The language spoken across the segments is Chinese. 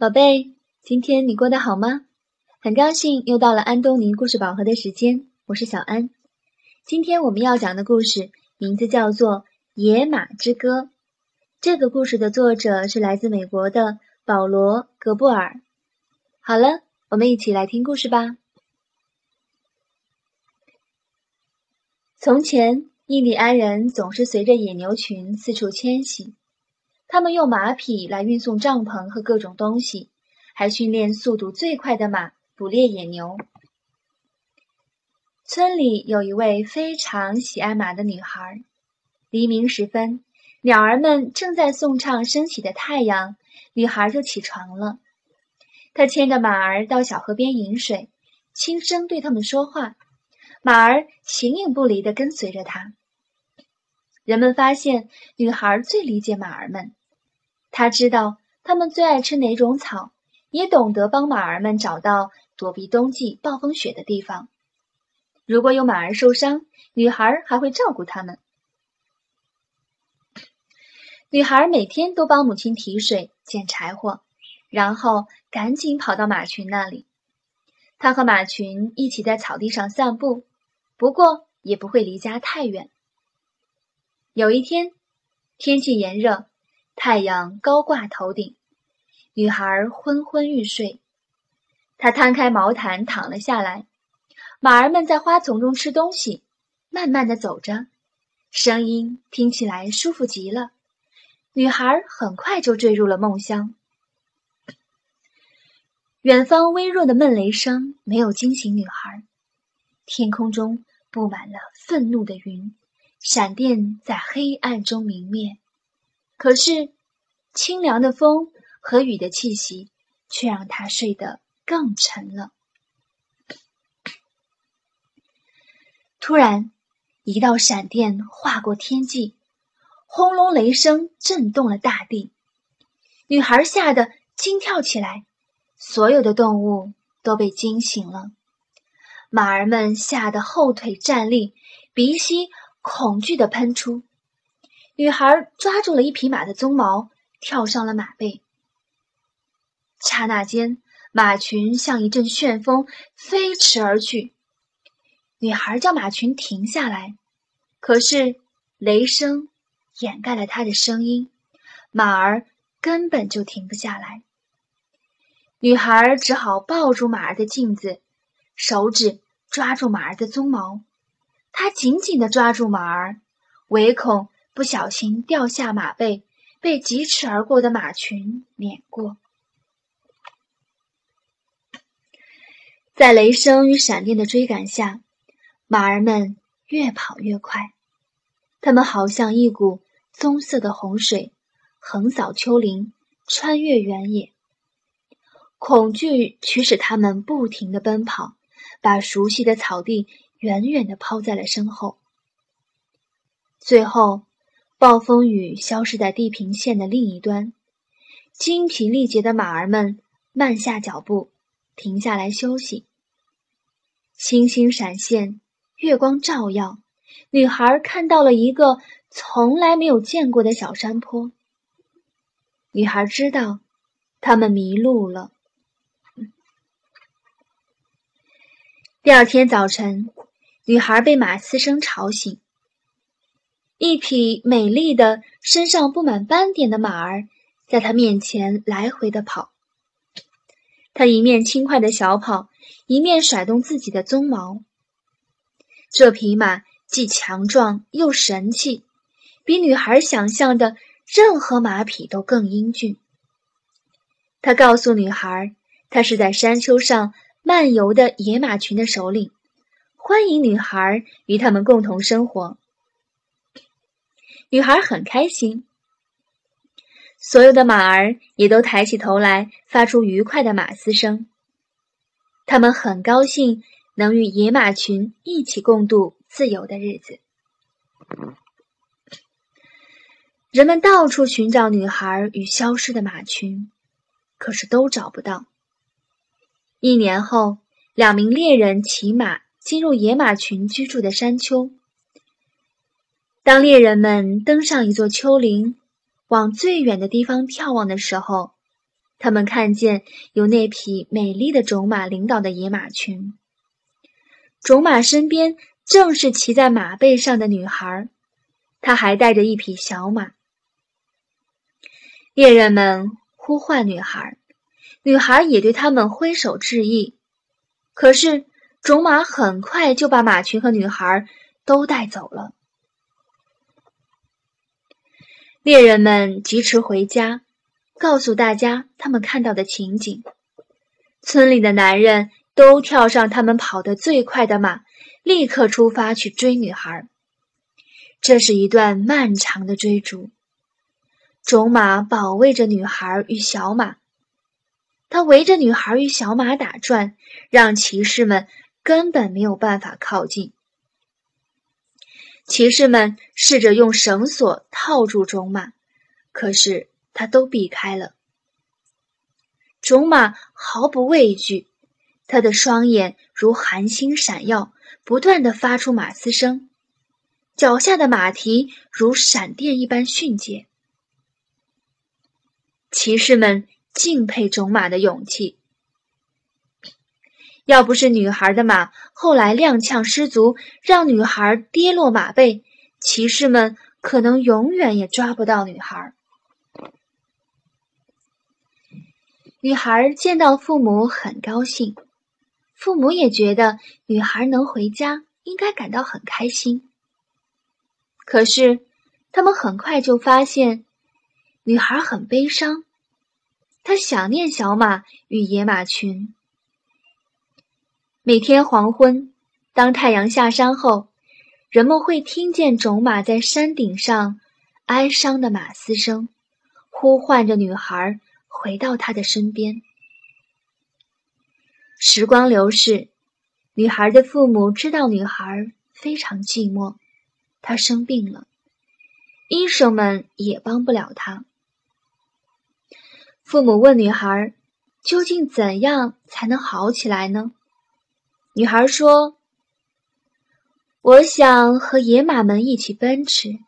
宝贝，今天你过得好吗？很高兴又到了安东尼故事宝盒的时间，我是小安。今天我们要讲的故事名字叫做《野马之歌》。这个故事的作者是来自美国的保罗·格布尔。好了，我们一起来听故事吧。从前，印第安人总是随着野牛群四处迁徙。他们用马匹来运送帐篷和各种东西，还训练速度最快的马捕猎野牛。村里有一位非常喜爱马的女孩。黎明时分，鸟儿们正在颂唱升起的太阳，女孩就起床了。她牵着马儿到小河边饮水，轻声对它们说话，马儿形影不离地跟随着她。人们发现，女孩最理解马儿们。她知道它们最爱吃哪种草，也懂得帮马儿们找到躲避冬季暴风雪的地方。如果有马儿受伤，女孩还会照顾它们。女孩每天都帮母亲提水、捡柴火，然后赶紧跑到马群那里。她和马群一起在草地上散步，不过也不会离家太远。有一天，天气炎热。太阳高挂头顶，女孩昏昏欲睡。她摊开毛毯躺了下来。马儿们在花丛中吃东西，慢慢的走着，声音听起来舒服极了。女孩很快就坠入了梦乡。远方微弱的闷雷声没有惊醒女孩。天空中布满了愤怒的云，闪电在黑暗中明灭。可是，清凉的风和雨的气息却让他睡得更沉了。突然，一道闪电划过天际，轰隆雷声震动了大地。女孩吓得惊跳起来，所有的动物都被惊醒了。马儿们吓得后腿站立，鼻息恐惧的喷出。女孩抓住了一匹马的鬃毛，跳上了马背。刹那间，马群像一阵旋风飞驰而去。女孩叫马群停下来，可是雷声掩盖了她的声音，马儿根本就停不下来。女孩只好抱住马儿的颈子，手指抓住马儿的鬃毛，他紧紧地抓住马儿，唯恐。不小心掉下马背，被疾驰而过的马群碾过。在雷声与闪电的追赶下，马儿们越跑越快。它们好像一股棕色的洪水，横扫丘陵，穿越原野。恐惧驱使他们不停的奔跑，把熟悉的草地远远的抛在了身后。最后。暴风雨消失在地平线的另一端，精疲力竭的马儿们慢下脚步，停下来休息。星星闪现，月光照耀，女孩看到了一个从来没有见过的小山坡。女孩知道，他们迷路了。第二天早晨，女孩被马嘶声吵醒。一匹美丽的、身上布满斑点的马儿，在她面前来回的跑。她一面轻快的小跑，一面甩动自己的鬃毛。这匹马既强壮又神气，比女孩想象的任何马匹都更英俊。他告诉女孩，他是在山丘上漫游的野马群的首领，欢迎女孩与他们共同生活。女孩很开心，所有的马儿也都抬起头来，发出愉快的马嘶声。他们很高兴能与野马群一起共度自由的日子。人们到处寻找女孩与消失的马群，可是都找不到。一年后，两名猎人骑马进入野马群居住的山丘。当猎人们登上一座丘陵，往最远的地方眺望的时候，他们看见有那匹美丽的种马领导的野马群，种马身边正是骑在马背上的女孩，她还带着一匹小马。猎人们呼唤女孩，女孩也对他们挥手致意。可是种马很快就把马群和女孩都带走了。猎人们疾驰回家。告诉大家他们看到的情景。村里的男人都跳上他们跑得最快的马，立刻出发去追女孩。这是一段漫长的追逐。种马保卫着女孩与小马，他围着女孩与小马打转，让骑士们根本没有办法靠近。骑士们试着用绳索套住种马，可是。他都避开了。种马毫不畏惧，他的双眼如寒星闪耀，不断的发出马嘶声，脚下的马蹄如闪电一般迅捷。骑士们敬佩种马的勇气。要不是女孩的马后来踉跄失足，让女孩跌落马背，骑士们可能永远也抓不到女孩。女孩见到父母很高兴，父母也觉得女孩能回家应该感到很开心。可是，他们很快就发现，女孩很悲伤，她想念小马与野马群。每天黄昏，当太阳下山后，人们会听见种马在山顶上哀伤的马嘶声，呼唤着女孩。回到他的身边。时光流逝，女孩的父母知道女孩非常寂寞，她生病了，医生们也帮不了她。父母问女孩：“究竟怎样才能好起来呢？”女孩说：“我想和野马们一起奔驰，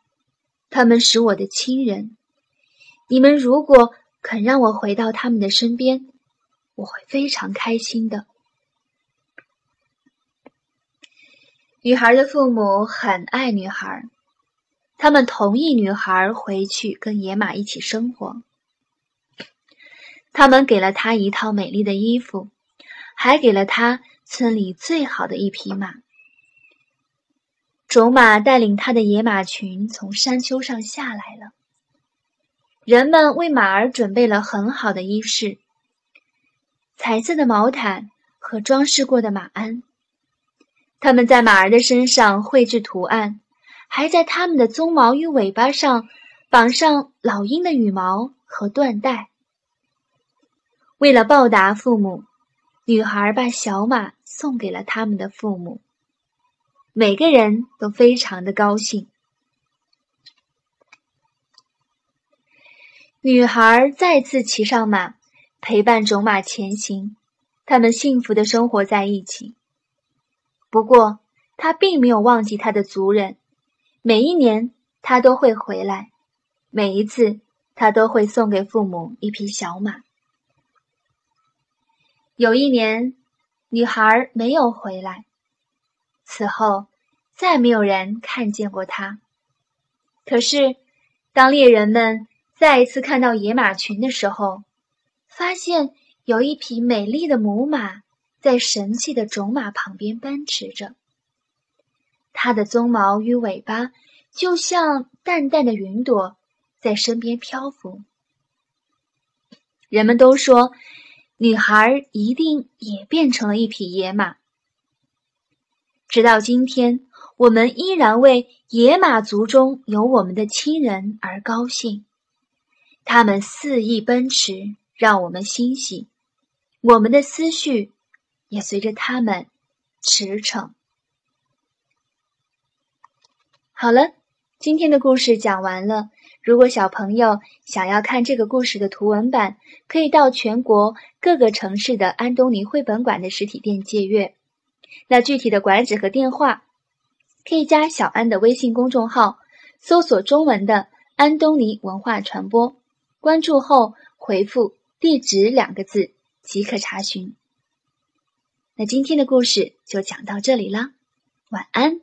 他们是我的亲人。你们如果……”肯让我回到他们的身边，我会非常开心的。女孩的父母很爱女孩，他们同意女孩回去跟野马一起生活。他们给了她一套美丽的衣服，还给了她村里最好的一匹马。种马带领他的野马群从山丘上下来了。人们为马儿准备了很好的衣饰，彩色的毛毯和装饰过的马鞍。他们在马儿的身上绘制图案，还在它们的鬃毛与尾巴上绑上老鹰的羽毛和缎带。为了报答父母，女孩把小马送给了他们的父母。每个人都非常的高兴。女孩再次骑上马，陪伴种马前行。他们幸福的生活在一起。不过，她并没有忘记她的族人。每一年，她都会回来。每一次，她都会送给父母一匹小马。有一年，女孩没有回来。此后，再没有人看见过她。可是，当猎人们……再一次看到野马群的时候，发现有一匹美丽的母马在神气的种马旁边奔驰着。它的鬃毛与尾巴就像淡淡的云朵，在身边漂浮。人们都说，女孩一定也变成了一匹野马。直到今天，我们依然为野马族中有我们的亲人而高兴。他们肆意奔驰，让我们欣喜；我们的思绪也随着他们驰骋。好了，今天的故事讲完了。如果小朋友想要看这个故事的图文版，可以到全国各个城市的安东尼绘本馆的实体店借阅。那具体的馆址和电话，可以加小安的微信公众号，搜索中文的“安东尼文化传播”。关注后回复地址”两个字即可查询。那今天的故事就讲到这里了，晚安。